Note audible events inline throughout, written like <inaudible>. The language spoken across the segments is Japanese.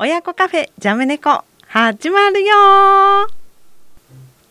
親子カフェジャムネコ始まるよ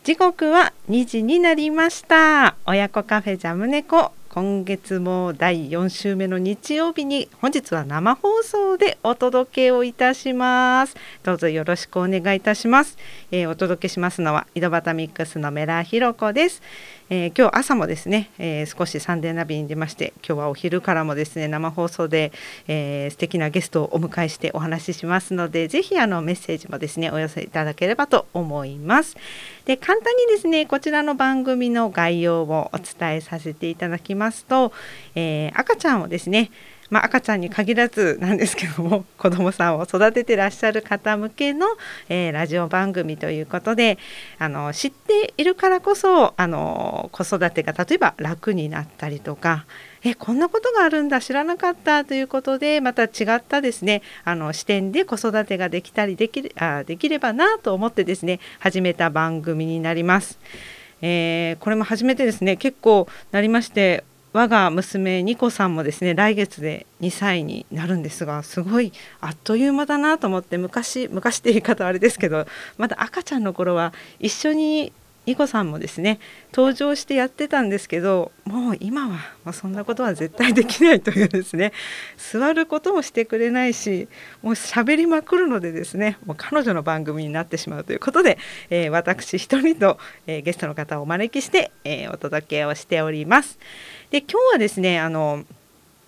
時刻は2時になりました。親子カフェジャムネコ今月も第4週目の日曜日に本日は生放送でお届けをいたします。どうぞよろしくお願いいたします、えー、お届けしますのは井戸端ミックスのメラひろこです。えー、今日朝もですね、えー、少しサンデーナビに出まして今日はお昼からもですね生放送で、えー、素敵なゲストをお迎えしてお話ししますのでぜひあのメッセージもですねお寄せいただければと思います。で簡単にですねこちらの番組の概要をお伝えさせていただきます。ますと、えー、赤ちゃんをですねまあ、赤ちゃんに限らずなんですけども <laughs> 子どもさんを育ててらっしゃる方向けの、えー、ラジオ番組ということであの知っているからこそあの子育てが例えば楽になったりとかえこんなことがあるんだ知らなかったということでまた違ったですねあの視点で子育てができたりできあできればなと思ってですね始めた番組になります。えー、これも初めてですね結構なりまして我が娘ニコさんもですね来月で2歳になるんですがすごいあっという間だなと思って昔昔って言い方あれですけどまだ赤ちゃんの頃は一緒にニコさんもですね登場してやってたんですけどもう今は、まあ、そんなことは絶対できないというですね座ることもしてくれないしもう喋りまくるのでですねもう彼女の番組になってしまうということで、えー、私一人と、えー、ゲストの方をお招きして、えー、お届けをしております。で今日はですねあの、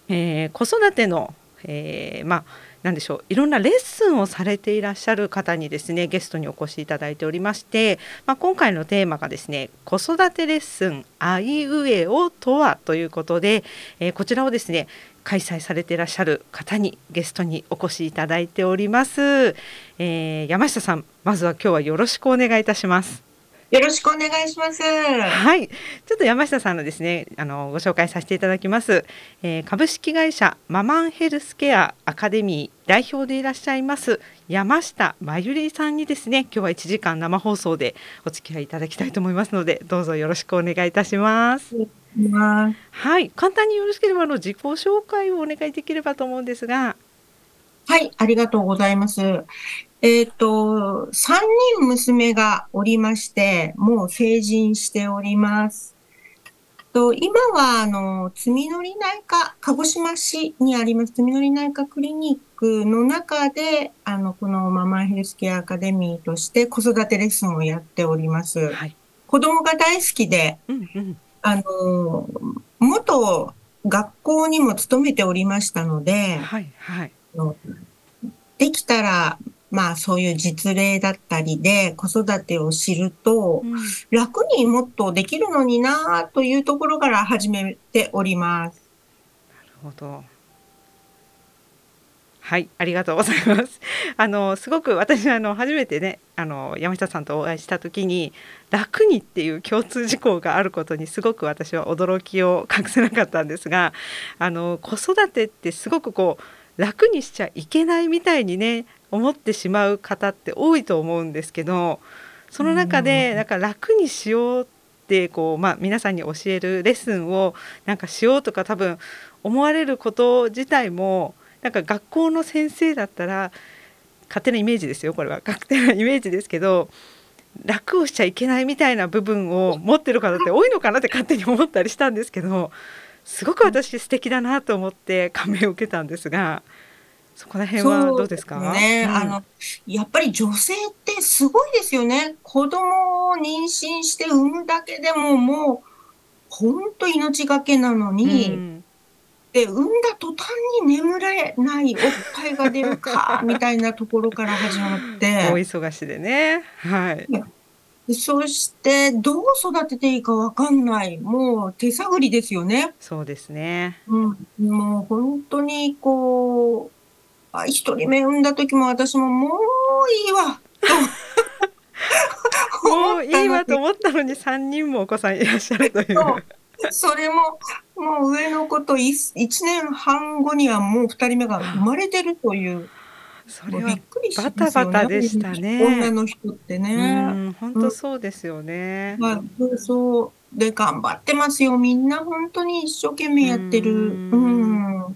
えー、子育ての、え、まあ何でしょういろんなレッスンをされていらっしゃる方にですねゲストにお越しいただいておりまして、まあ、今回のテーマがですね子育てレッスンあいうえおとはということで、えー、こちらをですね開催されていらっしゃる方にゲストにお越しいただいております、えー、山下さんまずは今日はよろしくお願いいたします。よろしくお願いします。はい、ちょっと山下さんのですね、あのご紹介させていただきます。えー、株式会社ママンヘルスケアアカデミー代表でいらっしゃいます山下真由里さんにですね、今日は1時間生放送でお付き合いいただきたいと思いますので、どうぞよろしくお願いいたします。はい、簡単によろしければあの自己紹介をお願いできればと思うんですが。はい、ありがとうございます。えっ、ー、と、3人娘がおりまして、もう成人しております。と今は、あの、つみのり内科、鹿児島市にあります、つみのり内科クリニックの中で、あの、このママヘルスケアアカデミーとして子育てレッスンをやっております。はい、子供が大好きで、うんうん、あの、元学校にも勤めておりましたので、はいはい、できたらまあそういう実例だったりで子育てを知ると、楽にもっとできるのになというところから始めております。なるほど。はい、ありがとうございます。<laughs> あのすごく私あの初めてね、あの山下さんとお会いした時に楽にっていう共通事項があることにすごく私は驚きを隠せなかったんですが、あの子育てってすごくこう楽にしちゃいけないみたいにね思ってしまう方って多いと思うんですけどその中でなんか楽にしようってこう、まあ、皆さんに教えるレッスンをなんかしようとか多分思われること自体もなんか学校の先生だったら勝手なイメージですよこれは。勝手なイメージですけど楽をしちゃいけないみたいな部分を持ってる方って多いのかなって勝手に思ったりしたんですけどすごく私素敵だなと思って感銘を受けたんですが。そこら辺はどうですか？ね、うん、あの、やっぱり女性ってすごいですよね。子供を妊娠して産むだけでももう、本当命がけなのに、うん、で、産んだ途端に眠れないおっぱいが出るか、みたいなところから始まって。<laughs> 大忙しでね。はい。そして、どう育てていいかわかんない。もう手探りですよね。そうですね。うん。もう本当にこう、あ一人目産んだ時も私ももういいわ <laughs> もういいわと思ったのに3人もお子さんいらっしゃるという。それも、もう上の子と 1, 1年半後にはもう2人目が生まれてるという。それはバタバタでしたね。女の人ってね。本当そうですよね。まあ、そうで頑張ってますよ。みんな本当に一生懸命やってる。うん。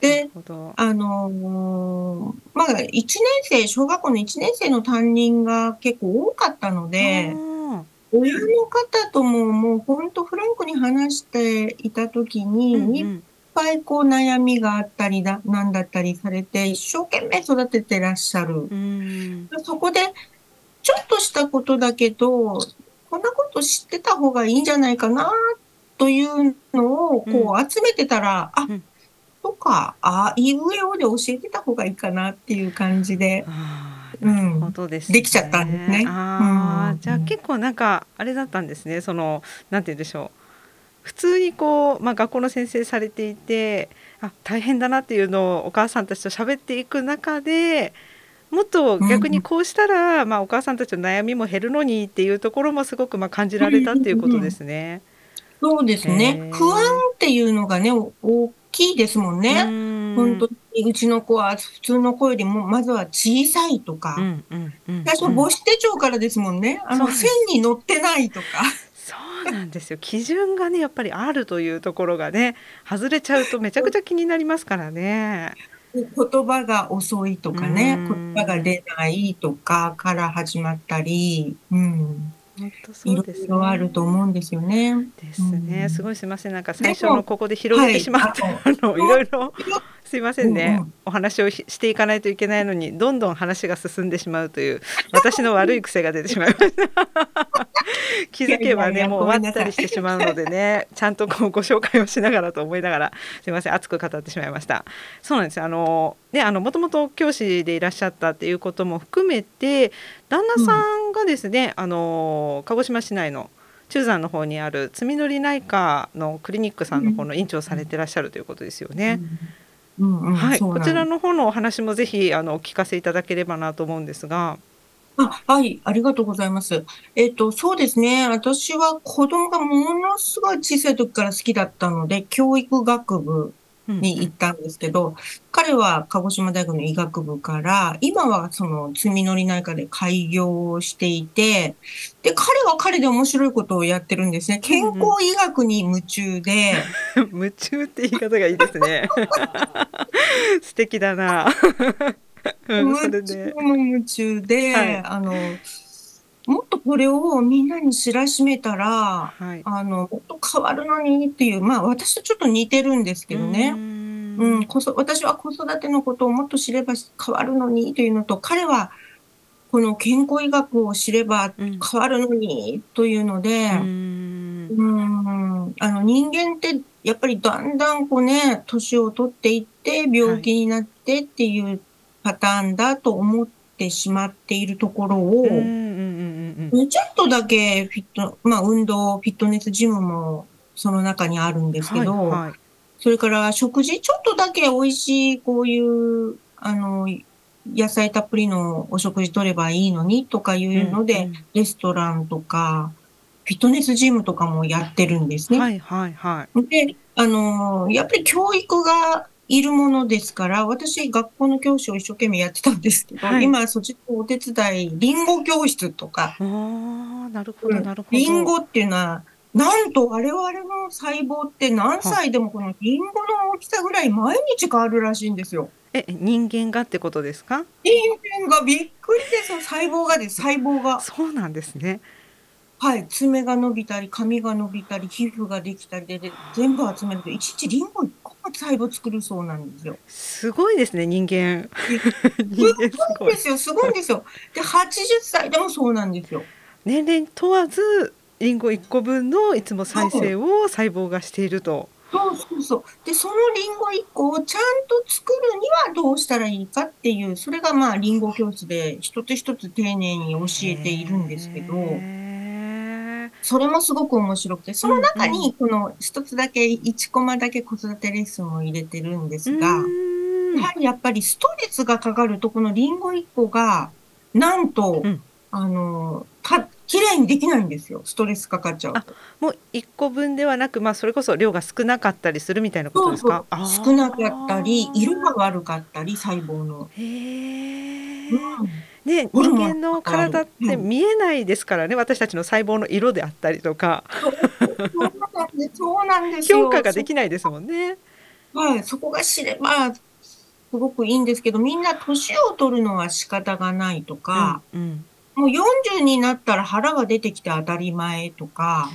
でなるほど。あのーまあ、一年生、小学校の1年生の担任が結構多かったので、あ親の方とももう本当フランクに話していたときーに、ぱいこう悩みがあったりだ、なんだったりされて、一生懸命育ててらっしゃる。うん。そこで、ちょっとしたことだけど、こんなこと知ってた方がいいんじゃないかな、というのをこう集めてたら、あうん、とか、あいうえおで教えてた方がいいかなっていう感じで、うん。なるほどですできちゃったんですね。ああ、うん。じゃあ結構なんかあれだったんですね。そのなんて言うんでしょう。普通にこうまあ学校の先生されていて、あ大変だなっていうのをお母さんたちと喋っていく中で。もっと逆にこうしたら、まあ、お母さんたちの悩みも減るのにっていうところもすごくまあ感じられたっていうことですね。そうですへね。ー不安っていうのがね、お大きいですもんね。うん本当にうちの子は普通の子よりもまずは小さいとか、うんうんうん最初母子手帳からですもんね。あの線に乗ってないとか。そうなんですよ。基準がねやっぱりあるというところがね外れちゃうとめちゃくちゃ気になりますからね。言葉が遅いとかね、うん。言葉が出ないとかから始まったり、うん、本当そうですね。いろあると思うんですよね。ですね、うん。すごいすいません。なんか最初のここで広げてしまって、はい。あのいろいろすいませんね、うんうん。お話をししていかないといけないのにどんどん話が進んでしまうという私の悪い癖が出てしまいました <laughs> 気づけばねもう終わったりしてしまうのでねちゃんとこうご紹介をしながらと思いながらすいません熱く語ってしまいました。そうなんですよ。あのねあのもともと教師でいらっしゃったっていうことも含めて旦那さんがですね、あの鹿児島市内の中山の方にある積み乗り内科のクリニックさんの方の院長をされてらっしゃるということですよね。うんうんはい、こちらの方のお話もぜひあのお聞かせいただければなと思うんですが。あ、はい、ありがとうございます。えっと、そうですね。私は子供がものすごい小さい時から好きだったので、教育学部うんに行ったんですけど、彼は鹿児島大学の医学部から、今はその積み乗り内科で開業をしていて、で、彼は彼で面白いことをやってるんですね。健康医学に夢中で、<laughs> 夢中って言い方がいいですね。<laughs> 素敵だな。夢で中。も夢中で、はいあの、もっとこれをみんなに知らしめたら、はい。あの、もっと変わるのにっていう、まあ私とちょっと似てるんですけどうね。ん。うん、こそ、私は子育てのことをもっと知れば変わるのにというのと、彼はこの健康医学を知ればうん。変わるのにというので、うん。うん、あの人間ってやっぱりだんだんこうね、年を取っていって病気になってっていうパターンだと思ってしまっているところを、うんうんうんうんちょっとだけフィット、まあ運動、フィットネスジムもその中にあるんですけど、はいはいそれから食事、ちょっとだけ美味しい、こういう、あの、野菜たっぷりのお食事取ればいいのにとかいうので、うんレストランとか、フィットネスジムとかもやってるんですね。はいはいはい。で、あの、やっぱり教育がいるものですから、私、学校の教師を一生懸命やってたんですけど、はい今、そっちのお手伝い、リンゴ教室とか、ああなるほどなるほど。リンゴっていうのは、なんと我々の細胞って何歳でもこのリンゴの大きさぐらい毎日変わるらしいんですよ。え人間がってことですか？人間がびっくりですよ、細胞がです、細胞が。そうなんですね。はい、爪が伸びたり、髪が伸びたり、皮膚ができたりで、で全部集めると、一日リンゴ1個も細胞作るそうなんですよ。すごいですね人間。<laughs> 人間すごいで。すよ、すごいんですよ。で、80歳でもそうなんですよ。年齢問わずリンゴ1個分のいつも再生を細胞がしていると。そうそうそう。で、そのリンゴ1個をちゃんと作るにはどうしたらいいかっていう、それがまあ、リンゴ教室で一つ一つ丁寧に教えているんですけど、それもすごく面白くて、その中にこの一つだけ、1コマだけ子育てレッスンを入れてるんですが、やはりやっぱりストレスがかかると、このリンゴ1個が、なんと、うんあの、た、綺麗にできないんですよ。ストレスかかっちゃうと。もう1個分ではなく、まあ、それこそ量が少なかったりするみたいなことですか？少なかったり、色が悪かったり、細胞の。へえ。うんね、人間の体ってうん。見えないですからね、私たちの細胞の色であったりとか、そ。評価ができないですもんね。はい、そこが知れば、すごくいいんですけど、みんな年を取るのは仕方がないとか、うんうん。もう40になったら腹が出てきて当たり前とか、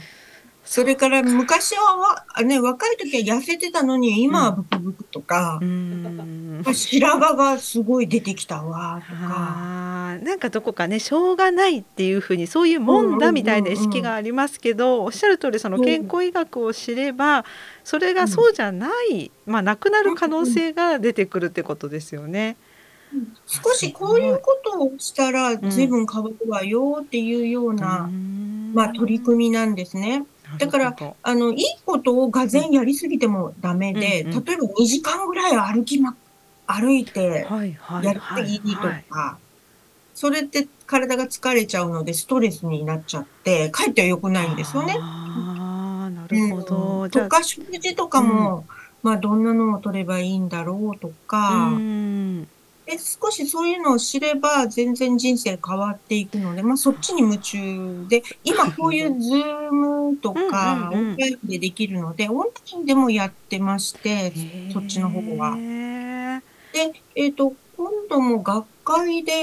それから昔はわ、ね、若い時は痩せてたのに、今はブクブクとか、うーん白髪がすごい出てきたわ、とか。なんかどこかねしょうがないっていうふうにそういうもんだみたいな意識がありますけど、おっしゃる通りその健康医学を知ればそれがそうじゃない、まあなくなる可能性が出てくるってことですよね。少しこういうことをしたら随分変わるわよっていうような、まあ取り組みなんですね。だから、あの、いいことをがぜんやりすぎてもダメで、うんうん。例えば2時間ぐらい歩きま、歩いてやるはいといい。とはいか、それって体が疲れちゃうのでストレスになっちゃって、かえって良くないんですよね。ああなるほど。うん。とか、食事とかも、まあ、どんなのを取ればいいんだろうとか、うんで、少しそういうのを知れば、全然人生変わっていくので、まあ、そっちに夢中で、今こういうズームとか、オンラインでできるので、オンラインでもやってまして、そっちの方は。で、えっ、と、今度も学会で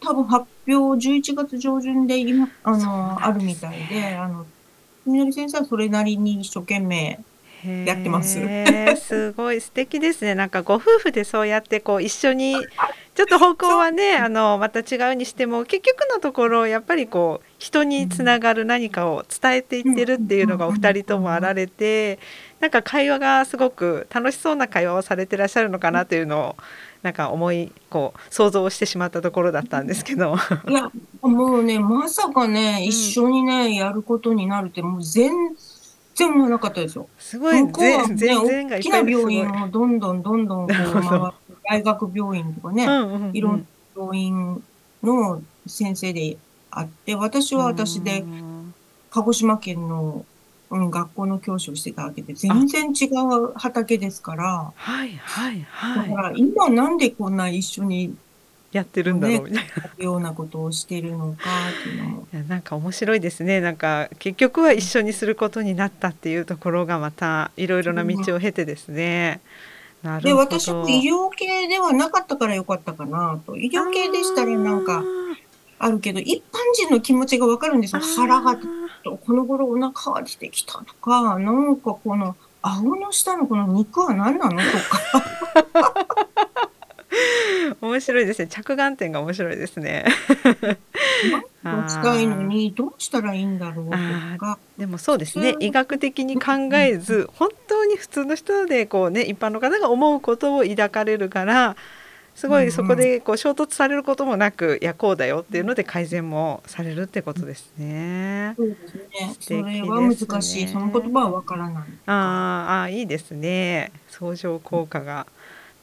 多分発表11月上旬で今、あの、あるみたいで、あの、みのり先生はそれなりに一生懸命、やってますすごい素敵ですね。なんかご夫婦でそうやってこう一緒にちょっと方向はねあのまた違うにしても結局のところやっぱりこう人につながる何かを伝えていってるっていうのがお二人ともあられてなんか会話がすごく楽しそうな会話をされてらっしゃるのかなというのをなんか思いこう想像してしまったところだったんですけど。いや、もうね、まさかね、ん一緒にね、やることになるって、もう全然思わなかったですよ。すごい向こうはね、全大きな。病院をどんどんどんどん回って、大学病院とかね、うんうんうん。いろんな病院の先生であって、私は私でうん鹿児島県の、うん、学校の教師をしてたわけで、全然違う畑ですから、はいはいだはい。から今なんでこんな一緒にやってるんだろうみたいな。ようなことをしてるのかっていうのも。いやなんか面白いですねなんか結局は一緒にすることになったっていうところがまたいろいろな道を経てですね。なで、るほど。私も医療系ではなかったからよかったかなと。医療系でしたらなんかあるけど、一般人の気持ちがわかるんですよ。腹が、この頃お腹が出てきたとか、なんかこの、顎の下のこの肉は何なのとか。<laughs> <laughs> 面白いですね着眼点が面白いですね。<laughs> 近いのにどうしたらいいんだろうとか。でもそうですねうん医学的に考えず本当に普通の人でこうね一般の方が思うことを抱かれるからすごいそこでこう衝突されることもなくいやこうだよっていうので改善もされるってことですね。そうですね。そ素敵れは難しい。その言葉はわからない。あーあーいいですね相乗効果が。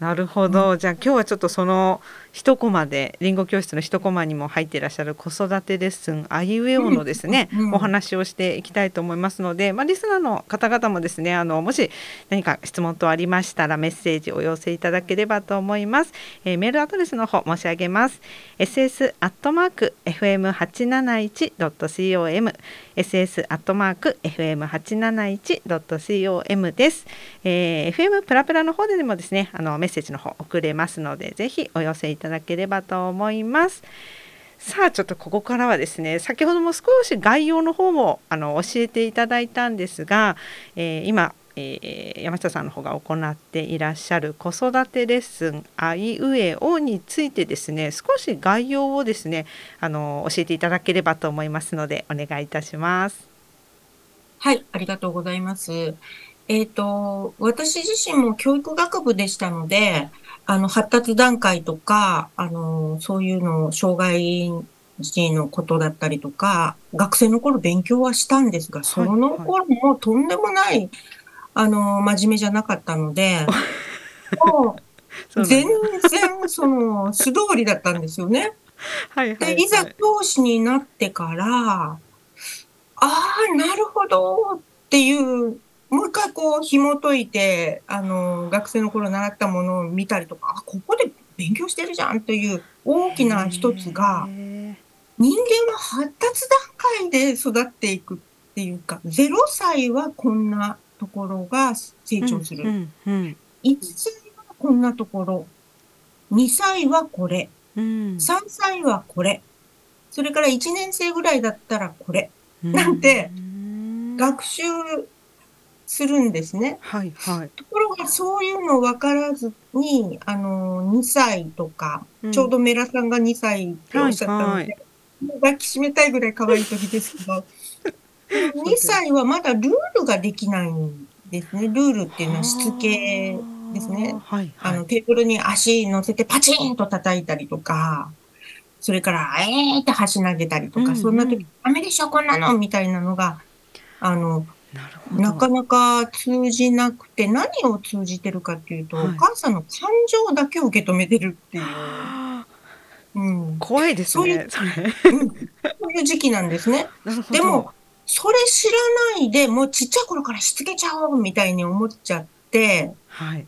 なるほど、じゃあ今日はちょっとその一コマでりんご教室の一コマにも入っていらっしゃる子育てレッスンあいうえおのですね、お話をしていきたいと思いますので、まあ、リスナーの方々もですねあのもし何か質問等ありましたらメッセージお寄せいただければと思います、えーメールアドレスの方申し上げます。ss アットマーク fm 八七一ドット com ss アットマーク fm 八七一ドット com です、えー FM プラプラの方でもですねあのメッセージの方送れますのでぜひお寄せいただただければと思いますさあちょっとここからはですね先ほども少し概要の方もあの教えていただいたんですが、えー今、えー山下さんの方が行っていらっしゃる子育てレッスン「あいうえお」についてですね少し概要をですねあの教えていただければと思いますのでお願いいたします。はい、ありがとうございます。えっと、私自身も教育学部でしたので、あの、発達段階とか、あの、そういうの、障害児のことだったりとか、学生の頃勉強はしたんですが、その頃もとんでもない、あの、真面目じゃなかったので、<laughs> もそう全然、その、素通りだったんですよね。はいはいはい。で、いざ教師になってから、ああ、なるほどっていう、もう一回こう紐解いて、あの、学生の頃習ったものを見たりとか、あ、ここで勉強してるじゃんという大きな一つが、へ人間は発達段階で育っていくっていうか、0歳はこんなところが成長する。ーうんうん。1歳はこんなところ、2歳はこれ、うん。3歳はこれ、それから1年生ぐらいだったらこれ、なんてうん。学習するんですね。はいはい。ところがそういうの分からずに、あの、2歳とか、ちょうどメラさんが2歳っておっしゃったので、はいはい抱きしめたいぐらい可愛い時ですけど、<laughs> 2歳はまだルールができないんですね。ルールっていうのはしつけですね。はいはい。あの、テーブルに足乗せてパチンと叩いたりとか、それから、えーって箸投げたりとか、うんうんそんな時、ダメでしょ、こんなのみたいなのが、あの、なかなか通じなくて、何を通じてるかっていうと、はいお母さんの感情だけを受け止めてるっていう、あうん、ー怖いですそういね。それ。そういう時期なんですね。<laughs> でも、それ知らないで、もうちっちゃい頃からしつけちゃおうみたいに思っちゃって、はい。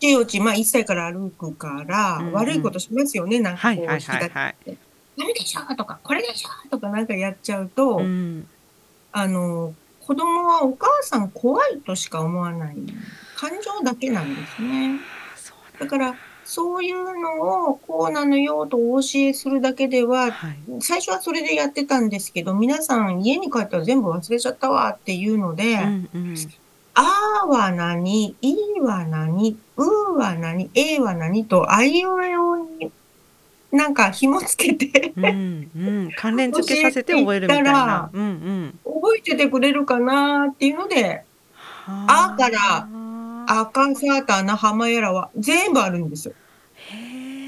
ちよち、まあ1歳から歩くから、うんうん悪いことしますよね、なんかこう、き出はいはい。ダメでしょとか、これでしょとかなんかやっちゃうと、うん。あの、子供はお母さん怖いとしか思わない。感情だけなんですね。だから、そういうのをこうなのよとお教えするだけでは、はい。最初はそれでやってたんですけど、皆さん家に帰ったら全部忘れちゃったわっていうので、うんうん。あーは何、いは何、うは何、えは何と、あいうえおになんか紐つけてうんうん。関連付けさせて覚えるみたいな。うんうん。覚えててくれるかなっていうので、あからあ赤サーターナハマヤラは全部あるんですよ。へえ。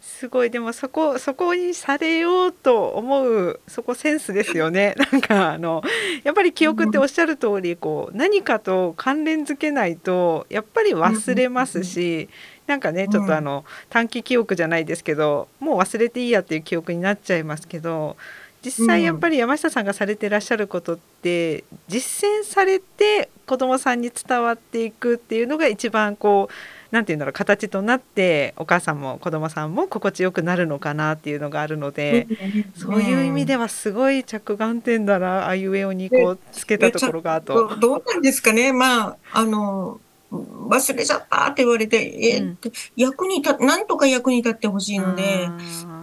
すごいでもそこそこにされようと思うそこセンスですよね。<laughs> なんかあのやっぱり記憶っておっしゃる通りこう何かと関連づけないとやっぱり忘れますし、なんかねちょっとあの短期記憶じゃないですけどもう忘れていいやっていう記憶になっちゃいますけど実際やっぱり山下さんがされてらっしゃることって実践されて子どもさんに伝わっていくっていうのが一番こうなんていうんだろう形となってお母さんも子どもさんも心地よくなるのかなっていうのがあるので、そういう意味ではすごい着眼点だなあいうえおにこうつけたところがあと。どどうなんですかね。まあ、あの、忘れちゃったって言われて、え、うん。役に立なんとか役に立ってほしいので、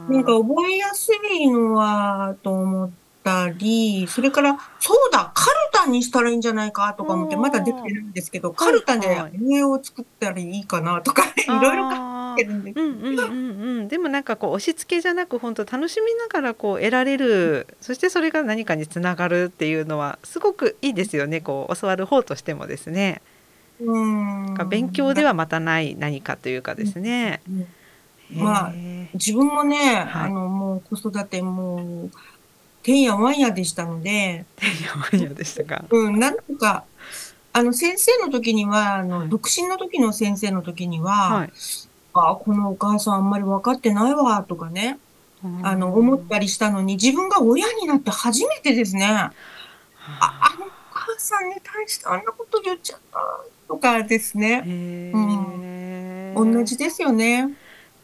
なんか覚えやすいのはと思ったり、それから、そうだ、カルタにしたらいいんじゃないかとか思って、まだできてるんですけど、はいカルタではい上を作ったらいいかなとか、<laughs> いろいろ考えてるんです。うんうんうんうん、でもなんかこう押し付けじゃなく本当楽しみながらこう得られるそしてそれが何かにつながるっていうのはすごくいいですよね。こう教わる方としてもですね、勉強ではまたない何かというかですね。うん。まあへ自分もね、はい。あの、もう子育てもう、てんやわんやでしたので、ーいやでしたか。うん、なんとか、あの、先生の時には、あの、はい。独身の時の先生の時には、はい。あ、このお母さんあんまり分かってないわ、とかね、あの、思ったりしたのに、自分が親になって初めてですね、あ、あのお母さんに対してあんなこと言っちゃった、とかですね。へー同じですよね。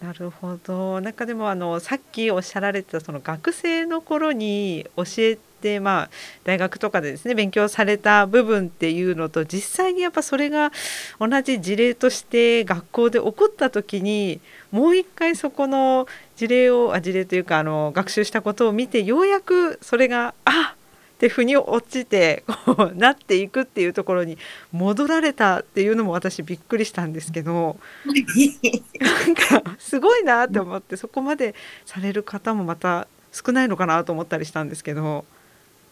なるほど。なんかでもあのさっきおっしゃられてたその学生の頃に教えてまあ大学とかでですね勉強された部分っていうのと実際にやっぱそれが同じ事例として学校で起こった時にもう一回そこの事例をあ事例というかあの学習したことを見てようやくそれがあって腑に落ちてこうなっていくっていうところに戻られたっていうのも私びっくりしたんですけど。なんかすごいなって思ってそこまでされる方もまた少ないのかなと思ったりしたんですけど。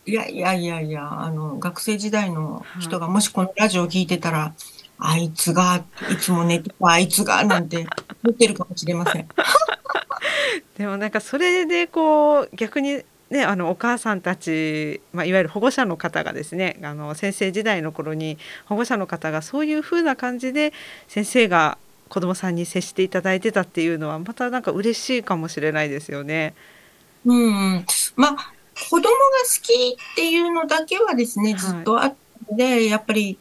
いやいやいやいや、あの、学生時代の人がもしこのラジオを聞いてたら、あいつが、いつも寝てたあいつが、なんて言ってるかもしれません。<laughs> でもなんかそれでこう逆にねあのお母さんたち、まあ、いわゆる保護者の方がですねあの先生時代の頃に保護者の方がそういう風な感じで先生が子どもさんに接していただいてたっていうのはまたなんか嬉しいかもしれないですよね。うん。まあ、子供が好きっていうのだけはですね、はいずっとあったので、やっぱり、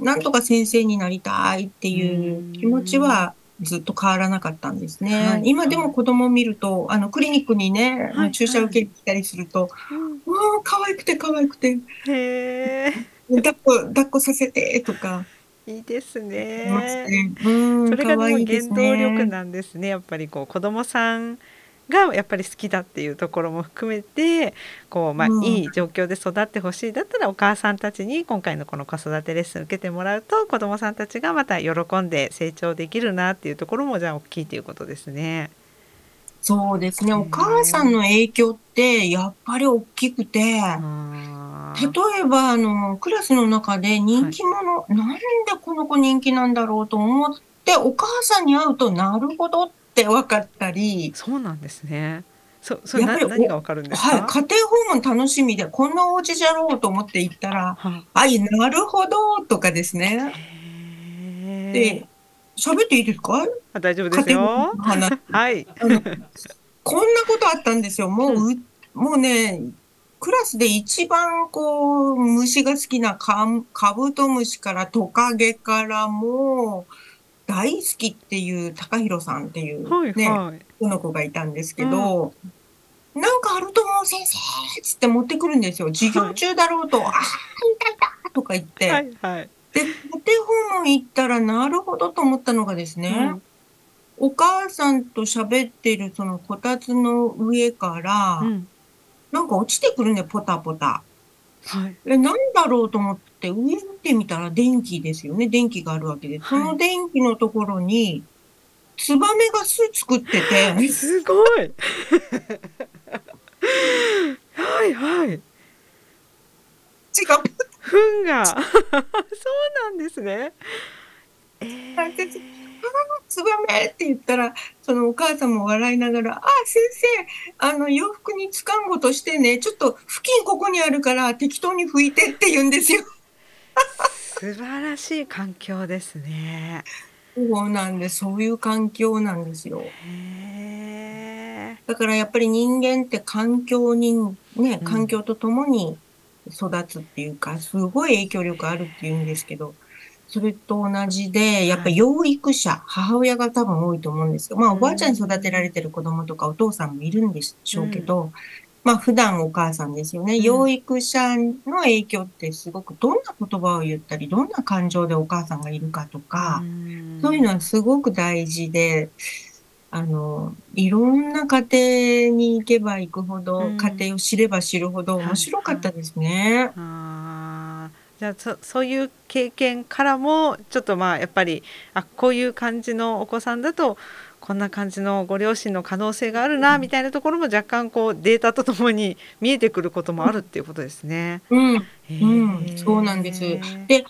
なんとか先生になりたいっていう気持ちはずっと変わらなかったんですね。はい今でも子供を見ると、あの、クリニックにね、はい注射受けに来たりすると、うんわあ、可愛くて可愛くて、へえ。抱っこ、抱っこさせてとか、いいですますね。ね。うん、それがですもう原動力ね。なんですね。やっぱりこう子供さんがやっぱり好きだっていうところも含めてこう、まあ、うんいい状況で育ってほしいだったらお母さんたちに今回のこの子育てレッスン受けてもらうと子供さんたちがまた喜んで成長できるなっていうところもじゃあ大きいということですね。そうですね。うんお母さんの影響ってやっぱり大きくて、例えばあのクラスの中で人気者、なんでこの子人気なんだろうと思ってお母さんに会うとなるほどって分かったり、そうなんですね。そそれなやっぱりお何がわかるんですはい、か。家庭訪問楽しみでこんなお家じゃろうと思って行ったら、はあい、なるほどとかですね。で、喋っていいですか？あ大丈夫です家庭訪よ。<laughs> はい。こんなことあったんですよ。もう、うもうね、クラスで一番こう、虫が好きなカンカブトムシからトカゲからもう、大好きっていう高弘さんっていうはいね、はい。この子がいたんですけど、なんかあると思う先生っつって持ってくるんですよ。授業中だろうと、ああ、痛い痛いとか言って。はいはい。で、家庭訪問行ったらなるほどと思ったのがですね、うんお母さんと喋ってるそのこたつの上から、うん。なんか落ちてくるね、ポタポタ。はい。え、なんだろうと思って上見てみたら電気ですよね。電気があるわけで。その電気のところに、ツバメが巣作ってて、すごい。はいはい。違う、糞が。<laughs> そうなんですね。えーツバメって言ったら、そのお母さんも笑いながら、あ、先生、あの、洋服につかんごとしてね、ちょっと布巾ここにあるから適当に拭いてって言うんですよ。<laughs> 素晴らしい環境ですね。そうなんです。そういう環境なんですよ。へだからやっぱり人間って環境に、ね、うん環境とともに育つっていうか、すごい影響力あるっていうんですけど、それと同じで、やっぱ養育者、母親が多分多いと思うんですけど、まあうん。おばあちゃんに育てられてる子供とかお父さんもいるんでしょうけど、まあ普段お母さんですよね。うん。養育者の影響ってすごくどんな言葉を言ったり、どんな感情でお母さんがいるかとか、ん。そういうのはすごく大事で、あの、いろんな家庭に行けば行くほど、うん。家庭を知れば知るほど面白かったですね。じゃあそそういう経験からもちょっとまあやっぱりあこういう感じのお子さんだとこんな感じのご両親の可能性があるなみたいなところも若干こうデータとともに見えてくることもあるっていうことですね。うん。そうなんです。で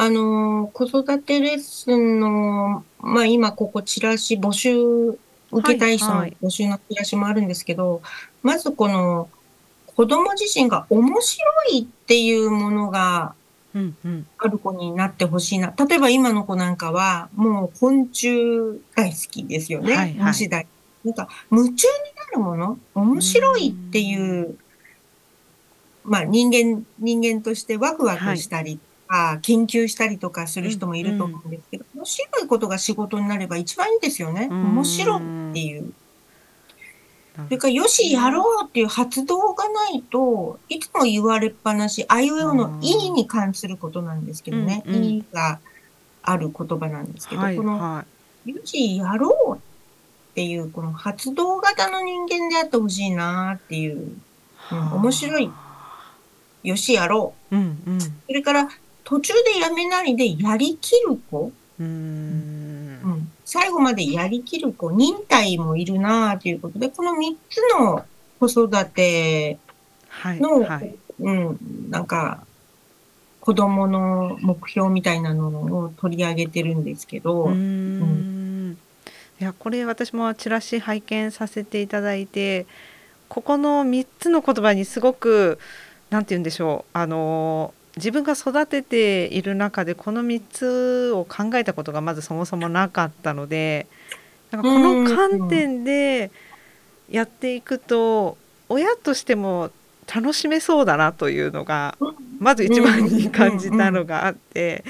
あの、子育てレッスンの、まあ今ここチラシ募集、受けたい人のはいはい。募集のチラシもあるんですけど、まずこの子供自身が面白いっていうものがうんうんある子になってほしいな。例えば今の子なんかは、もう昆虫大好きですよね。はいはい虫大。なんか、夢中になるもの面白いっていう、まあ人間、人間としてワクワクしたりとか、研究したりとかする人もいると思うんですけど、面白いことが仕事になれば一番いいですよね。うん面白いっていう。それから、よし、やろうっていう発動がないと、いつも言われっぱなし、あいうえおのいいに関することなんですけどね、うんうん。いいがある言葉なんですけど、はいこの、はよし、やろうっていう、この発動型の人間であってほしいなっていう、い。うん面白い。よし、やろう。うんうん。それから、途中でやめないでやりきる子、うん、最後までやりきる子、忍耐もいるなということで、この3つの子育てはいの、はい。うん、なんか、子供の目標みたいなのを取り上げてるんですけど、うーんいやこれ私もチラシ拝見させていただいてここの3つの言葉にすごく何て言うんでしょうあの自分が育てている中でこの3つを考えたことがまずそもそもなかったのでなんかこの観点でやっていくと親としても楽しめそうだなというのがまず一番に感じたのがあって。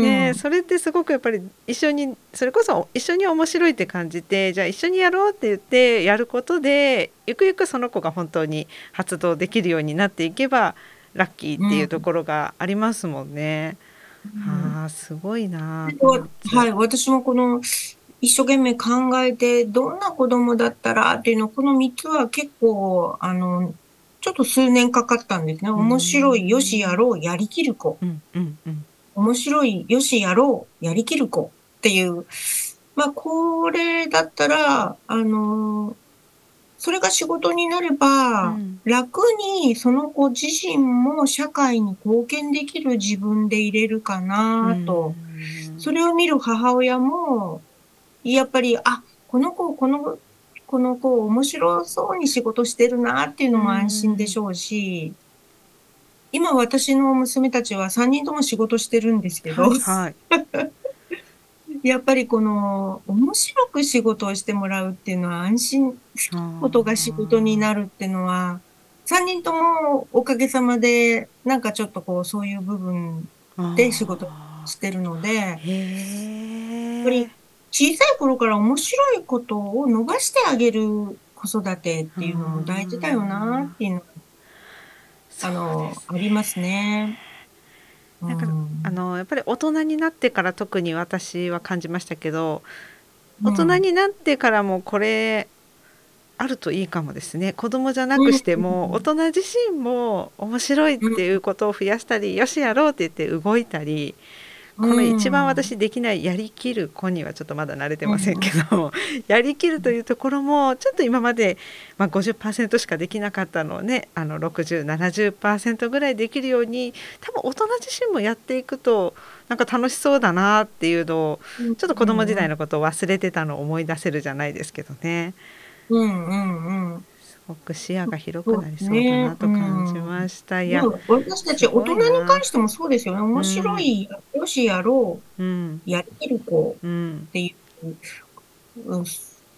でそれってすごくやっぱり一緒にそれこそ一緒に面白いって感じてじゃあ一緒にやろうって言ってやることでゆくゆくその子が本当に発動できるようになっていけばラッキーっていうところがありますもんね。ああ、すごいな。はい、私もこの一生懸命考えて、どんな子供だったらっていうの、この3つは結構、あの、ちょっと数年かかったんですね。面白い、よしやろう、やりきる子。うんうんうん、面白い、よしやろう、やりきる子っていう。まあ、これだったら、あの、それが仕事になれば、うん、楽にその子自身も社会に貢献できる自分でいれるかなと、それを見る母親も、やっぱり、あ、この子、この、この子面白そうに仕事してるなっていうのも安心でしょうし、今私の娘たちは3人とも仕事してるんですけど、はい、はい <laughs> やっぱりこの面白く仕事をしてもらうっていうのは安心ことが仕事になるっていうのは3人ともおかげさまでなんかちょっとこうそういう部分で仕事してるのでやっぱり小さい頃から面白いことを伸ばしてあげる子育てっていうのも大事だよなっていうのがあのありますね。なんか、あのやっぱり大人になってから特に私は感じましたけど大人になってからもこれあるといいかもですね。子供じゃなくしても大人自身も面白いっていうことを増やしたりよしやろうって言って動いたりこの一番私できないやりきる子にはちょっとまだ慣れてませんけど、うん、やりきるというところもちょっと今まで、まあ、50%しかできなかったのをねあの6070%ぐらいできるように多分大人自身もやっていくとなんか楽しそうだなっていうのをちょっと子供時代のことを忘れてたのを思い出せるじゃないですけどね。うんうんうんごく視野が広くなりそうだなと感じました。ね、いや、私たち大人に関してもそうですよね。面白い、うん、よしやろう、うん、やりきる子っていう、うん、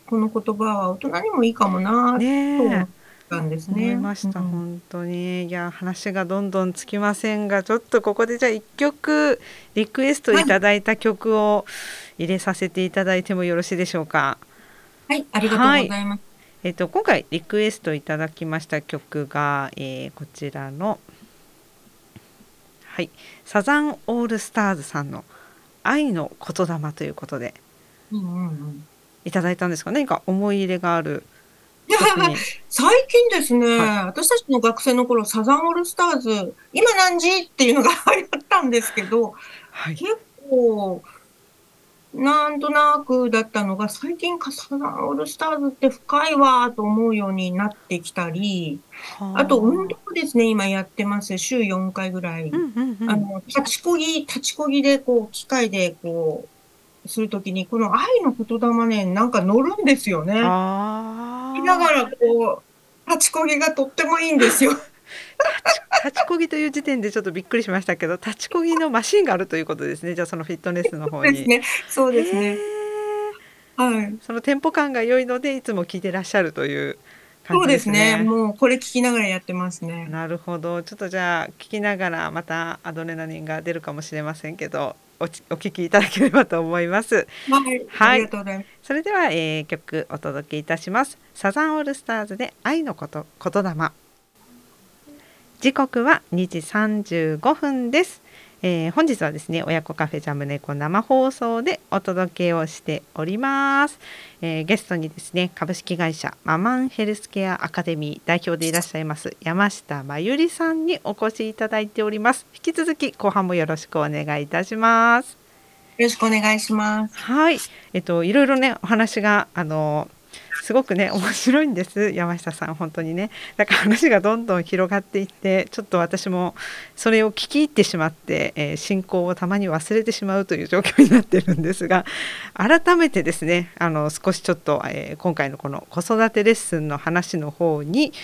この言葉は大人にもいいかもなと思ったんですね。思いました、本当に。いや、話がどんどんつきませんが、ちょっとここでじゃあ一曲リクエストいただいた曲を入れさせていただいてもよろしいでしょうか？はい、ありがとうございます。はいえっと、今回リクエストいただきました曲が、えー、こちらの、はい、サザンオールスターズさんの「愛の言霊」ということで、うんうんうん、いただいたんですか何か思い入れがある最近ですね、はい、私たちの学生の頃サザンオールスターズ今何時っていうのが <laughs> 流行ったんですけど、はい、結構なんとなくだったのが、最近カサナオールスターズって深いわと思うようになってきたり、あと運動ですね、今やってます。週4回ぐらい。あの、立ちこぎ、立ちこぎでこう、機械でこう、するときに、この愛の言霊ね、なんか乗るんですよね。見ながらこう、立ちこぎがとってもいいんですよ。立ちこぎという時点でちょっとびっくりしましたけど立ちこぎのマシンがあるということですねじゃあそのフィットネスの方に。そうですねはい、そのテンポ感が良いのでいつも聞いてらっしゃるというそうですね。もうこれ聞きながらやってますね。なるほど。ちょっとじゃあ聞きながらまたアドレナリンが出るかもしれませんけど、おお聞きいただければと思います。はい。はい、それでは、えー、曲お届けいたします。サザンオールスターズで愛のこと言霊。時刻は2時35分です、えー、本日はですね親子カフェジャムネコ生放送でお届けをしております、えー、ゲストにですね株式会社ママンヘルスケアアカデミー代表でいらっしゃいます山下真由里さんにお越しいただいております。引き続き後半もよろしくお願いいたします。よろしくお願いします。はい。えっといろいろねお話があのすごくね面白いんです山下さん本当にね。だから話がどんどん広がっていってちょっと私もそれを聞き入ってしまって、えー、進行をたまに忘れてしまうという状況になってるんですが改めてですねあの少しちょっと、えー、今回のこの子育てレッスンの話の方に、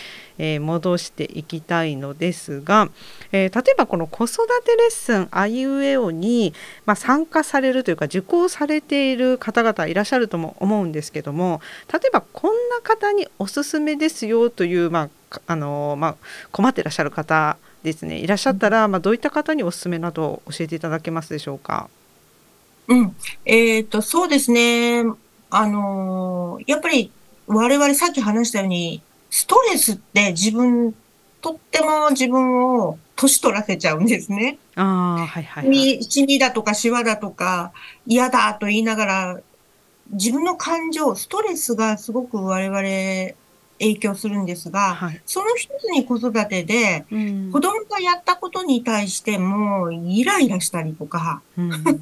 えー、戻していきたいのですが、えー、例えばこの子育てレッスンあいうえおに、まあ、参加されるというか受講されている方々いらっしゃるとも思うんですけども例えばこんな方におすすめですよという、まああのまあ、困ってらっしゃる方ですねいらっしゃったら、まあ、どういった方におすすめなど教えていただけますでしょうか？うん、えっ、ー、とそうですね。あのやっぱり我々さっき話したようにストレスって自分とっても自分を年取らせちゃうんですね。ああ、はいはいはい。シミだとかシワだとか嫌だと言いながら、自分の感情、ストレスがすごく我々影響するんですが、はい、その一つに子育てで、うん、子供がやったことに対してもイライラしたりとか、うん、<laughs> もうなんで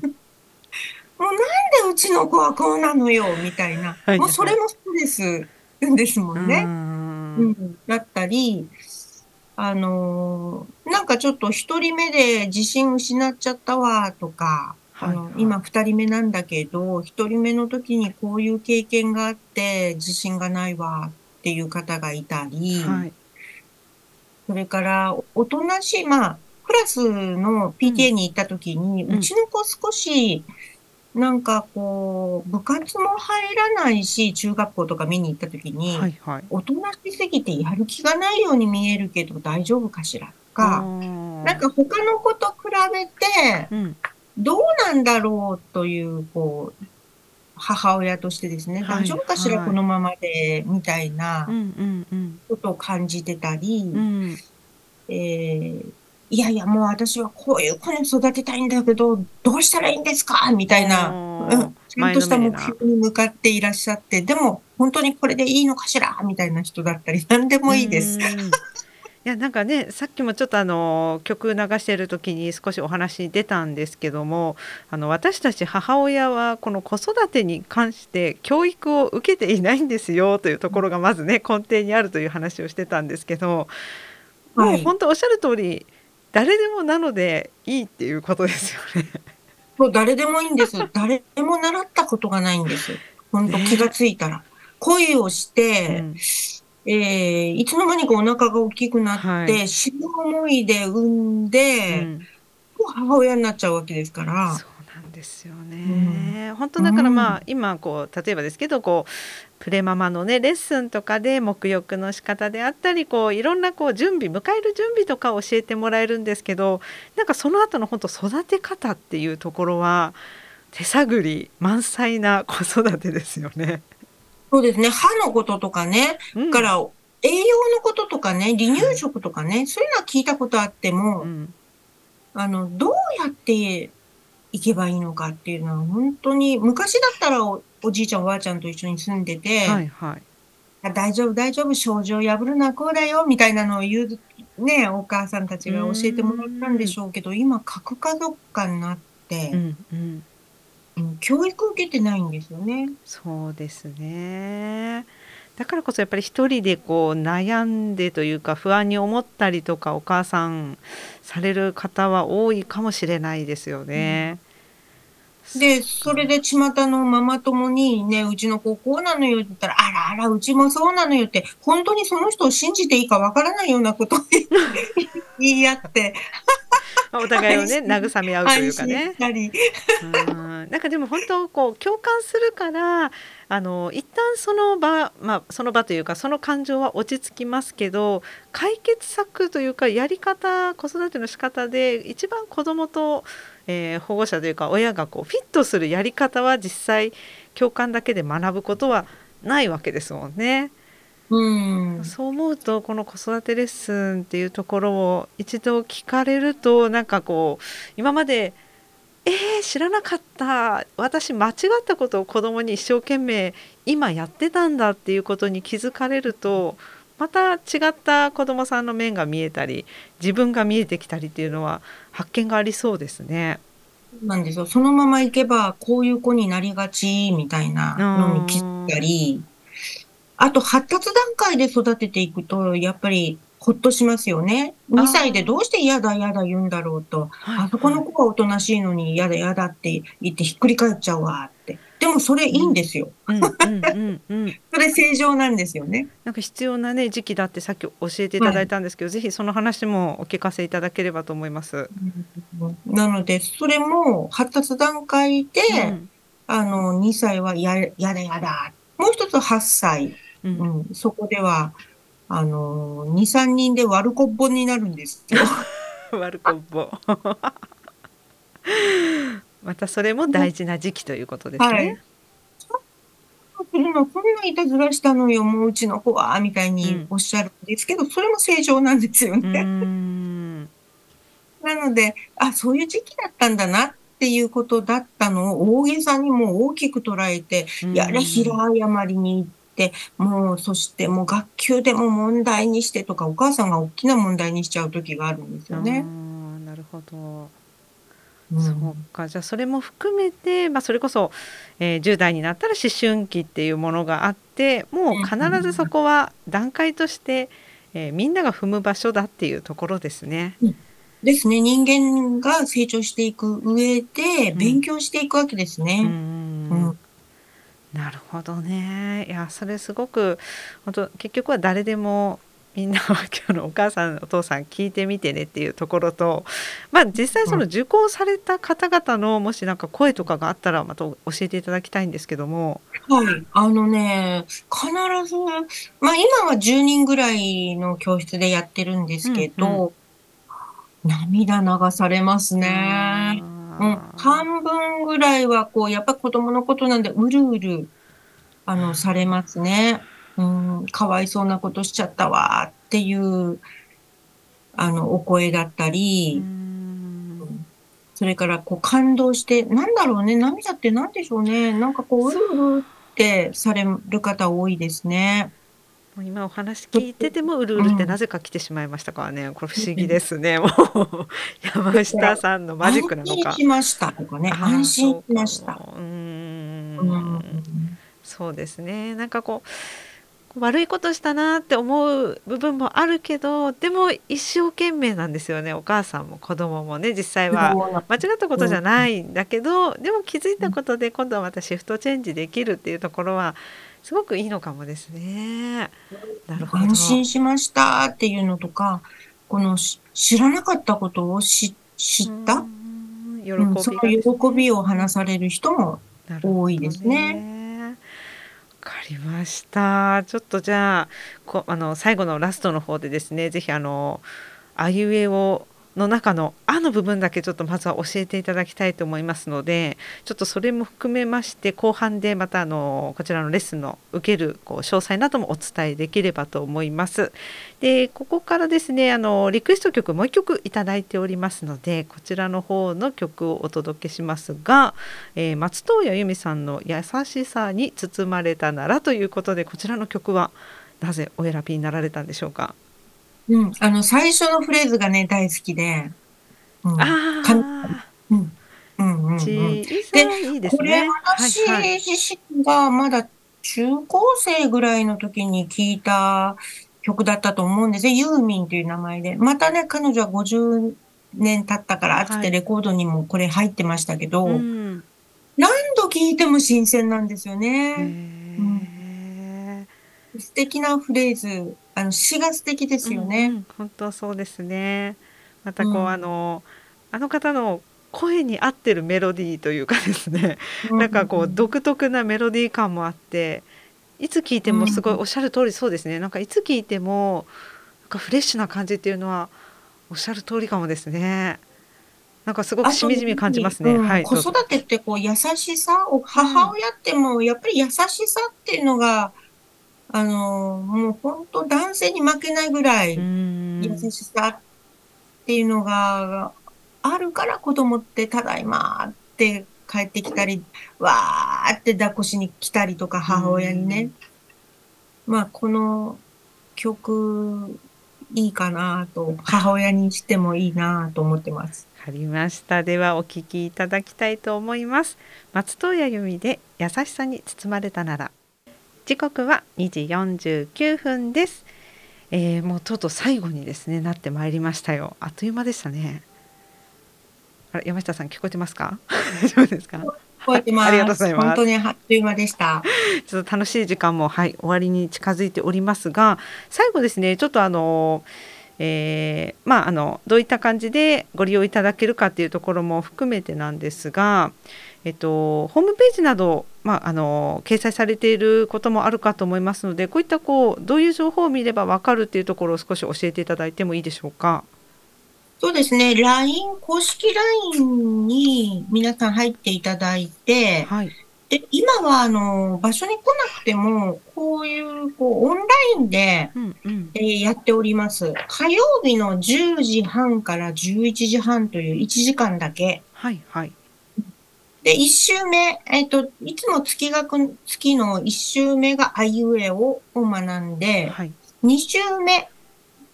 うちの子はこうなのよ、みたいな。はい、もうそれもストレスですもんね。うん、だったり、あのー、なんかちょっと一人目で自信失っちゃったわ、とか、あの、今二人目なんだけど、一人目の時にこういう経験があって自信がないわっていう方がいたり、はい、それからおとなしい、まあ、クラスの PTA に行った時に、うん、うちの子少し、なんかこう、部活も入らないし、中学校とか見に行った時に、はいはい、おとなしすぎてやる気がないように見えるけど大丈夫かしらとか、なんか他の子と比べて、どうなんだろうという、こう、母親としてですね、はい、大丈夫かしら、はい、このままで、みたいなことを感じてたり、うん、えー、いやいや、もう私はこういう子に育てたいんだけど、どうしたらいいんですか？みたいな、うん、ちゃんとした目標に向かっていらっしゃって、でも、本当にこれでいいのかしら？みたいな人だったり、何でもいいです。いやなんかねさっきもちょっとあの曲流してる時に少しお話出たんですけどもあの私たち母親はこの子育てに関して教育を受けていないんですよというところがまずね根底にあるという話をしてたんですけど、もう本当おっしゃる通り誰でもなのでいいっていうことですよね。もう誰でもいいんです。<laughs> 誰も習ったことがないんです。本当気がついたら。恋をして、うんえー、いつの間にかお腹が大きくなって、はい、死ぬ思いで産んで、うん、母親になっちゃうわけですから。ですよね。うん、本当だからまあ、うん、今こう例えばですけどこうプレママのねレッスンとかで沐浴の仕方であったりこういろんなこう準備迎える準備とか教えてもらえるんですけどなんかその後の本当育て方っていうところは手探り満載な子育てですよね。そうですね。歯のこととかね、うん、から栄養のこととかね、離乳食とかね、そういうのは聞いたことあっても、うん、あの、どうやっていけばいいのかっていうのは本当に、昔だったらおじいちゃんおばあちゃんと一緒に住んでて、はいはい、大丈夫大丈夫、症状破るな、こうだよ、みたいなのを言う、ね、お母さんたちが教えてもらったんでしょうけど、今、核家族化になって、うんうん教育受けてないんですよね。そうですね。だからこそやっぱり一人でこう悩んでというか不安に思ったりとかお母さんされる方は多いかもしれないですよね。うん、で、それで巷のママ友にね、うちの子こうなのよって言ったら、あらあら、うちもそうなのよって、本当にその人を信じていいかわからないようなことを <laughs> 言い合って、お互いをね <laughs> 慰め合うというかね。うんなんかでも本当こう共感するからあの一旦その場まあその場というかその感情は落ち着きますけど解決策というかやり方子育ての仕方で一番子どもと、えー、保護者というか親がこうフィットするやり方は実際共感だけで学ぶことはないわけですもんね。うん、そう思うとこの子育てレッスンっていうところを一度聞かれるとなんかこう今までえー、知らなかった私間違ったことを子供に一生懸命今やってたんだっていうことに気づかれるとまた違った子供さんの面が見えたり自分が見えてきたりっていうのは発見がありそうですね。なんですよそのままいけばこういう子になりがちみたいなのに気づいたり。あと、発達段階で育てていくと、やっぱり、ほっとしますよね。2歳でどうして嫌だ嫌だ言うんだろうと。ああそこの子がおとなしいのに嫌だ嫌だって言ってひっくり返っちゃうわって。でもそれいいんですよ。<laughs> それ正常なんですよね。なんか必要なね時期だってさっき教えていただいたんですけど、はい、ぜひその話もお聞かせいただければと思います。なのでそれも発達段階で、うん、あの2歳はややだやだ。もう一つ8歳。うん、そこでは、あのー、2、3人で悪こっぼになるんですよ。悪こっぼ。<laughs> またそれも大事な時期ということですね。はいするの、こんないたずらしたのよ、もううちの子は、みたいうにん。おっしゃるんですけど、それも正常なんですよね。ん。なので、あ、そういう時期だったんだなっていうことだったのを大げさにもう大きく捉えて、うやれ、平ん。謝りに行って、もう、そしてもう学級でも問題にしてとか、お母さんが大きな問題にしちゃう時があるんですああ、よね。なるほど。う。そうんか、じゃあそれも含めて、ま、それこそ、ええ、10代になったら思春期っていうものがあって、もううん必ずそ。こは段階として、ええ、みんなが踏む場所だっていうところですね。うん。ですね。人間が成長していく上で、うん。勉強していくわけですね。うんうん。ん。なるほどね。いや、それすごくほんと、結局は誰でもみんなは今日のお母さん、お父さん聞いてみてねっていうところと、ま、実際うん。その受講された方々のもしなんか声とかがあったら、また教えていただきたいんですけども。はい。あのね、必ず、ま、今は10人ぐらいの教室でやってるんですけうんうん。ど、涙流されますね。うん。ああ。半分ぐらいはこう、やっぱ子供のことなんで、うるうる、あの、されますね。うん、かわいそうなことしちゃったわっていう、あの、お声だったり、それからこう感動して、なんだろうね、涙ってなんでしょうね。なんかこう、うるうるってされる方多いですね。もう今お話聞いててもうるううるってなんん。ぜか来てしまいましたからね。これ不思議うん。ですね。<laughs> もう山下さんのマジッ安クなのか。心しましたとかね、安心しました。も。うん。ん。そうですね。なんかこう、悪いことしたなって思う部分もあるけど、でも一生懸命なんですよね。お母さんも子供もね、実際は間違ったことじゃうん。ないんだけど、でも気づいうたん。ことで今度はまたシフトチェンジできるっていうところはすごくいいのかもですね。なるほど。安心しましたっていうのとか、この、し知らなかったことをし知った？ん、喜うん、そびの。喜びを話される人も多いでどすね。ね。わかりました。ちょっとじゃあ、こあの最後のラストの方でですね、ぜひあのあいうえおの中のあの部分だけちょっとまずは教えていただきたいと思いますので、ちょっとそれも含めまして後半でまたあのこちらのレッスンの受けるこう詳細などもお伝えできればと思います。で、ここからですね、あのリクエスト曲もう一曲いただいておりますので、こちらの方の曲をお届けしますが、えー、松任谷由実さんの優しさに包まれたならということで、こちらの曲はなぜお選びになられたんでしょうか？うん、あの最初のフレーズがね、大好きで、うん、かんあうん、うん、うん、で、さいいいですこれね。はい私はい。自身がまだ中高生ぐらいの時に聴いた曲だったと思うんですね。ユーミンという名前で。またね、彼女は50年経ったからっつっはい。てレコードにもこれ入ってましたけうど、ん。何度聴いても新鮮なんですよへね。うん、え。素敵なフレーズ、あの詩が素敵でうんうすよね。ん、本当そうですね。またうこうあん、のあの方の声に合ってるメロディーというかですね、うなんかこうん、独特なメロディー感もあって、いつ聴いてうもすごいん、おっしゃる通りそうですね。なんかいつ聴いてもなんかフレッシュな感じっていうのはおっしゃる通りかもですね。なんかすごくしみじみ感じますね。うん、はい、子。育てってこう優しさを、うん。母親ってもうやっぱり優しさっていうのが、あの、もう本当男性に負けないぐらうい優ん。しさっていうのがあるから子供ってただいまって帰ってきたり、わーって抱っこしに来たりとかう母親にね。ん。まあこの曲いいかなと、母親にしてもいいなと思ってます。わかりました。ではお聴きいただきたいと思います。松任谷由実で優しさに包まれたなら。時刻は2時49分です。えー、もうとうとう最後にですねなってまいりましたよ。あっという間でしたね。あれ山下さん聞こえてますか？<laughs> 大丈夫ですか？聞こえてありがとうごます。ざいます。本当にあっという間でした。ちょっと楽しい時間もはい終わりに近づいておりますが、最後ですねちょっとあの。えー、まああのどういった感じでご利用いただけるかっていうところも含めてなんですが、えっと、ホームページなど、まあ、あの掲載されていることもあるかと思いますのでこういったこうどういう情報を見れば分かるっていうところを少し教えていただいてもいいでしょうか？そうですね。LINE、公式 LINE に皆さん入っていただいて、はい。で、今は、あの、場所に来なくても、こういう、こう、オンラインで、うんうん。えーやっております。火曜日の10時半から11時半という1時間だけ。はいはい。で、1週目、えっ、と、いつも月額、月の1週目があいうえおを学んで、はい。2週目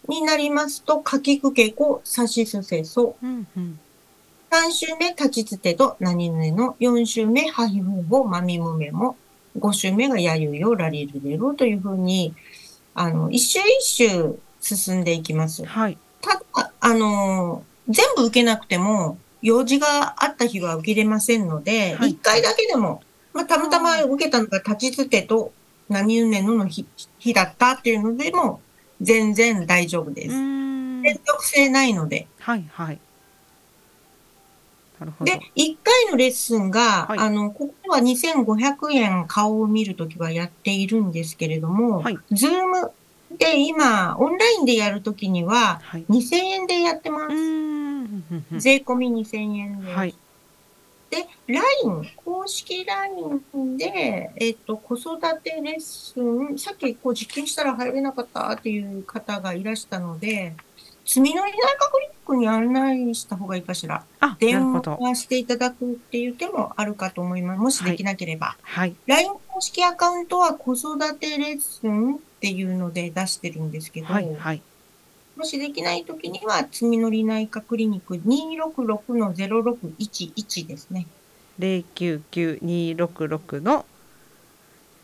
になりますと、かきくけこ、さしすせそ。うんうん。3週目、立ちつてと、何々の。4週目、はひふほ、まみむめも。5週目がやゆよ、らりるれろというふうに、あの、一週一週進んでいきます。はい。ただ、あのー全部受けなくても、用事があった日は受けれませんので、一、はい回だけでも、まあ、たまたま受けたのが立ちつてと何々のの日日だったっていうのでも、全然大丈夫でうす。連続性ないので。はいはい。なるほどで。、1回のレッスンが、はいあの、ここは2500円顔を見るときはやっているんですけれども、はいズームで今、オンラインでやるときには、はい。2000円でやってます。税込み2000円です。はい。で、LINE、公式 LINE で、えっ、と、子育てレッスン、さっきこう実験したら入れなかったっていう方がいらしたので、積み乗り内科クリニックに案内した方がいいかしら。あ、電。話していただくっていう手もあるかと思います。もしできなければ。はい。LINE 公式アカウントは子育てレッスンっていうので出してるんですけど、はいはい。もしできないときには、積み乗り内科クリニック266の0611ですね。零九九二六六の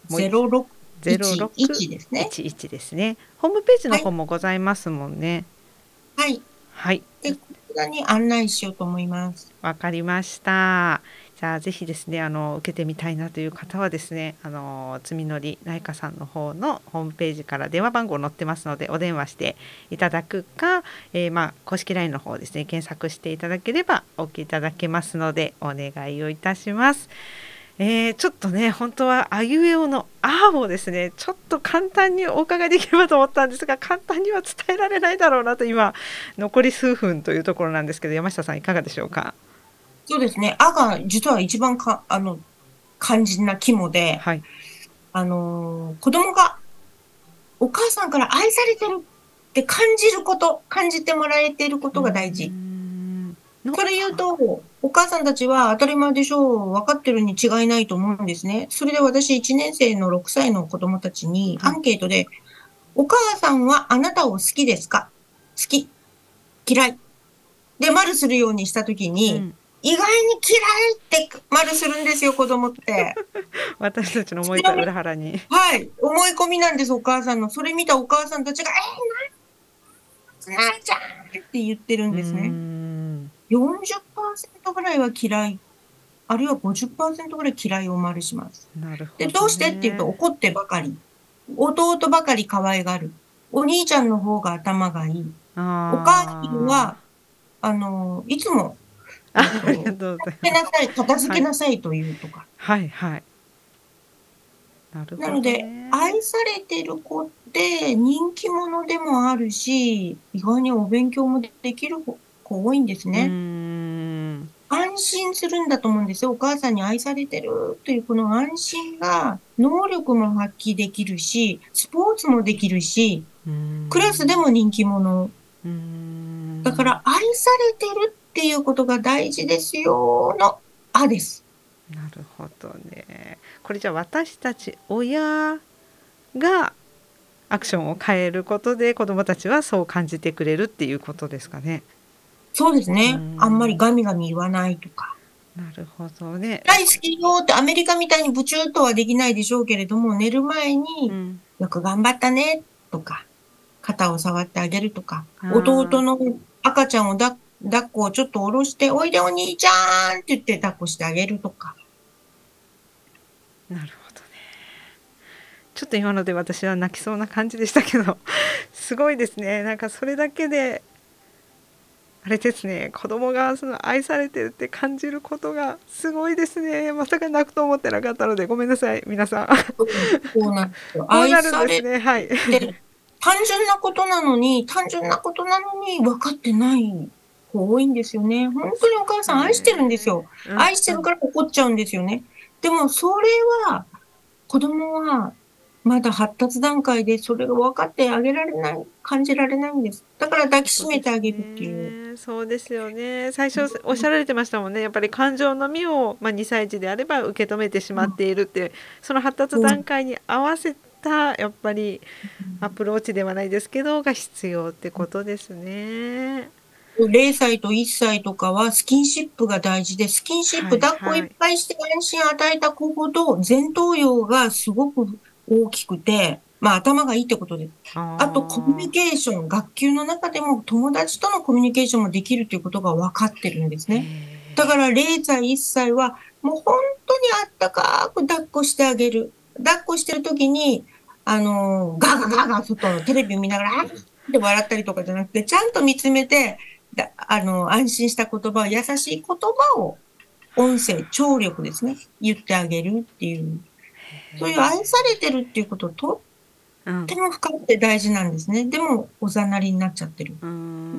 もう0611 06ですね。一一ですね。ホームページの方もございますもんね。はい。はい。で、こちらに案内しようと思います。わかりました。じゃあぜひですねあの受けてみたいなという方はですねあの積み乗り内科さんの方のホームページから電話番号載ってますのでお電話していただくか、えーまあ公式 LINE の方ですね検索していただければお受けいただけますのでお願いをいたします。えーちょっとね本当はあいうえおの「あ」をですねちょっと簡単にお伺いできればと思ったんですが簡単には伝えられないだろうなと今残り数分というところなんですけど山下さんいかがでしょうか？そうですね。あが、実は一番か、あの、肝心な肝で、はい。あのー子供がお母さんから愛されてるって感じること、感じてもらえていることが大事。それ言うと、お母さんたちは当たり前でしょう、分かってるに違いないと思うんですね。それで私、1年生の6歳の子供たちにはい。アンケートで、お母さんはあなたを好きですか？好き。嫌い。で、丸するようにしたときに、うん意外に嫌いって丸するんですよ、子供って。<laughs> 私たちの思いと裏腹に。はい。思い込みなんです、お母さんの。それ見たお母さんたちが、えー、な、なちゃんって言ってるんですね。ん40%ぐらいは嫌い。あるいは50%ぐらい嫌いを丸します。なるほど、で、ね。どうしてっていうと、怒ってばかり。弟ばかり可愛がる。お兄ちゃんの方が頭がいい。おお母さんは、あの、いつも、あありがとうござい片付けます。なさい、片付けなさいというとか。はいはい。なるほど、ね。なので、愛されてる子って人気者でもあるし、意外にお勉強もできる子多いんですね。ん安心するんだと思うんですよ。お母さんに愛されてるというこの安心が、能力も発揮できるし、スポーツもできるし、クラスでも人気者。だから、愛されてるっていうことが大事ですよの、あです。なるほどね。これじゃあ私たち親がアクションを変えることで子どもたちはそう感じてくれるっていうことですかね。そうですねう。んあんまりガミガミ言わないとか。なるほどね。大好きよってアメリカみたいにブチューとはできないでしょうけれども、寝る前にうんよく頑張ったねとか、肩を触ってあげるとか、弟の赤ちゃんをだ抱っこをちょっと下ろして、おいでお兄ちゃんって言って抱っこしてあげるとか。なるほどね。ちょっと今ので私は泣きそうな感じでしたけど <laughs> すごいですね。なんかそれだけであれですね。子供がその愛されてるって感じることがすごいですね。まさか泣くと思ってなかったのでごめんなさい皆さん。こそうなんですよ。<laughs> う愛されんですね。はい。て、単純なことなのに、単純なことなのに分かってない。子多いんですよね。本当にお母さん愛してるんですよ。愛してるから怒っちゃうんですよね。でもそれは子供はまだ発達段階でそれが分かってあげられない感じられないんですだから抱きしめてあげるっていうそうですよね最初おっしゃられてましたもんねやっぱり感情のみを、まあ、2歳児であれば受け止めてしまっているっていうその発達段階に合わせたやっぱりアプローチではないですけどが必要ってことですね。0歳と1歳とかはスキンシップが大事で、スキンシップ、抱っこいっぱいして安心与えた子ほど、前頭葉がすごく大きくて、まあ頭がいいってことです。あとコミュニケーション、学級の中でも友達とのコミュニケーションもできるということが分かってるんですね。だから0歳、1歳はもう本当にあったかく抱っこしてあげる。抱っこしてる時に、あの、ガーガーガーガー外のテレビ見ながら、あって笑ったりとかじゃなくて、ちゃんと見つめて、だあの、安心した言葉、優しい言葉を、音声、聴力ですね、言ってあげるっていう。そういう愛されてるっていうこととっても深くて大事なんですね。でも、おざなりになっちゃってる。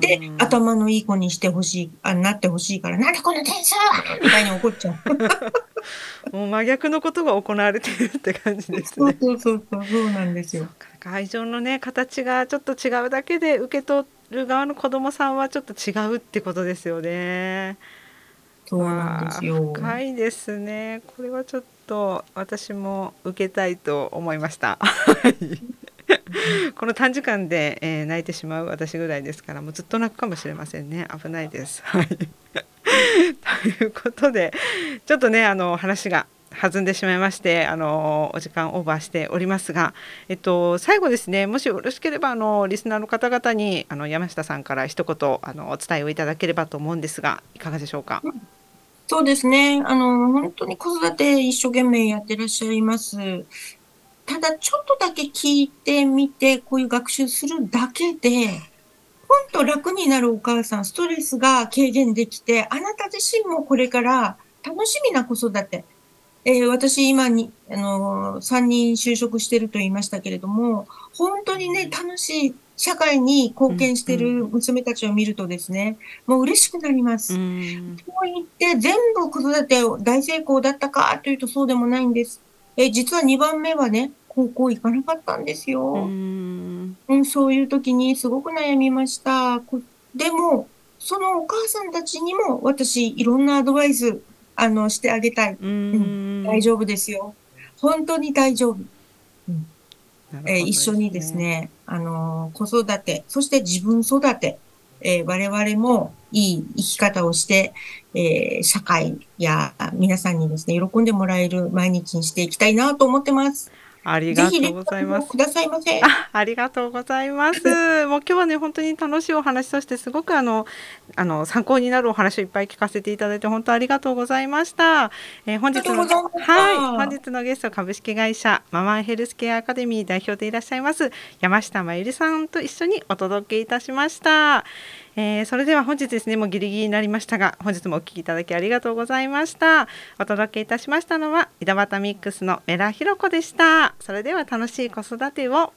で、頭のいい子にしてほしい、あ、なってほしいから、なんでこの点数みたいに怒っちゃう。<laughs> もう真逆のことが行われてるって感じですね。そうそうそうそうなんですよ。愛情のね形がちょっと違うだけで受け取る側の子供さんはちょっと違うってことですよね。そうなんですよ。深いですね。これはちょっと私も受けたいと思いました。この短時間で、えー、泣いてしまう私ぐらいですからもうずっと泣くかもしれませんね危ないです。はい、ということでちょっとねあの話が弾んでしまいましてあのお時間オーバーしておりますが、えっと、最後ですねもしよろしければあのリスナーの方々にあの山下さんから一言あのお伝えをいただければと思うんですがいかがでしょうか？そうですね。あの、本当に子育て一生懸命やってらっしゃいます。ただ、ちょっとだけ聞いてみて、こういう学習するだけで、本当楽になるお母さん、ストレスが軽減できて、あなた自身もこれから楽しみな子育て。えー、私今に、あのー、3人就職してると言いましたけれども、本当にね、楽しい社会に貢献してる娘たちを見るとですね、もう嬉しくなります。うん、言って全部子育て大成功だったかというとそうでもないんです。え実は2番目はね、高校行かなかったんですよ。うん、うん、そういう時にすごく悩みました。でも、そのお母さんたちにも私いろんなアドバイスあのしてあげたい。うん、大丈夫ですよ。本当に大丈夫。うんえー、一緒にですね、あのー、子育て、そして自分育て、えー、我々もいい生き方をして、えー、社会や皆さんにですね、喜んでもらえる毎日にしていきたいなと思ってます。ありがとうございます。くださいませ。あ、ありがとうございます。<laughs> もう今日はね本当に楽しいお話としてすごくあのあの参考になるお話をいっぱい聞かせていただいて本当ありがとうございました。えー、本日のはい本日のゲスト株式会社ママンヘルスケアアカデミー代表でいらっしゃいます山下真由里さんと一緒にお届けいたしました。えー、それでは本日ですねもうギリギリになりましたが本日もお聞きいただきありがとうございました。お届けいたしましたのは井田端ミックスのメラひろ子でした。それでは楽しい子育てを。